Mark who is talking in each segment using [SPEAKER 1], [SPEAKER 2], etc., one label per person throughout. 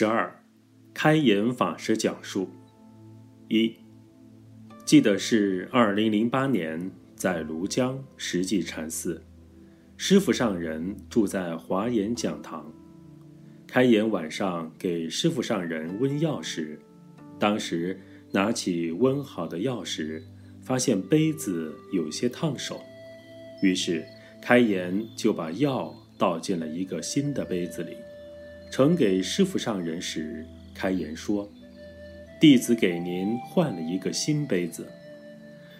[SPEAKER 1] 十二，开颜法师讲述。一，记得是二零零八年在庐江石际禅寺，师傅上人住在华严讲堂。开颜晚上给师傅上人温药时，当时拿起温好的药时，发现杯子有些烫手，于是开颜就把药倒进了一个新的杯子里。呈给师傅上人时，开言说：“弟子给您换了一个新杯子。”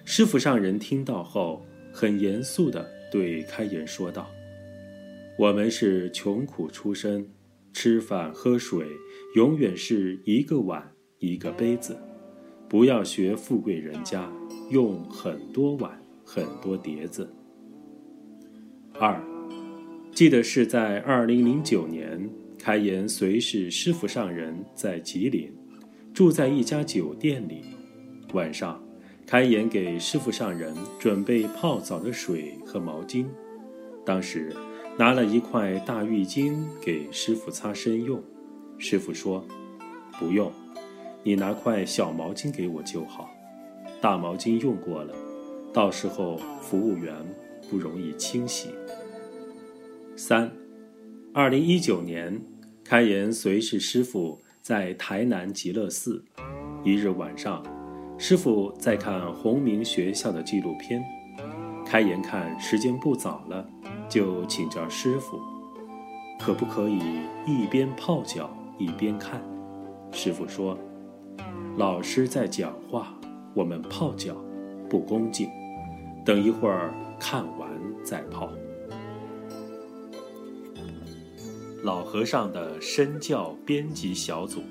[SPEAKER 1] 师傅上人听到后，很严肃地对开言说道：“我们是穷苦出身，吃饭喝水永远是一个碗一个杯子，不要学富贵人家用很多碗很多碟子。”二，记得是在二零零九年。开颜随是师傅上人在吉林，住在一家酒店里。晚上，开颜给师傅上人准备泡澡的水和毛巾。当时，拿了一块大浴巾给师傅擦身用。师傅说：“不用，你拿块小毛巾给我就好。大毛巾用过了，到时候服务员不容易清洗。”三。二零一九年，开颜随侍师傅在台南极乐寺。一日晚上，师傅在看弘明学校的纪录片。开颜看时间不早了，就请教师傅，可不可以一边泡脚一边看？师傅说：“老师在讲话，我们泡脚不恭敬，等一会儿看完再泡。”老和尚的身教编辑小组。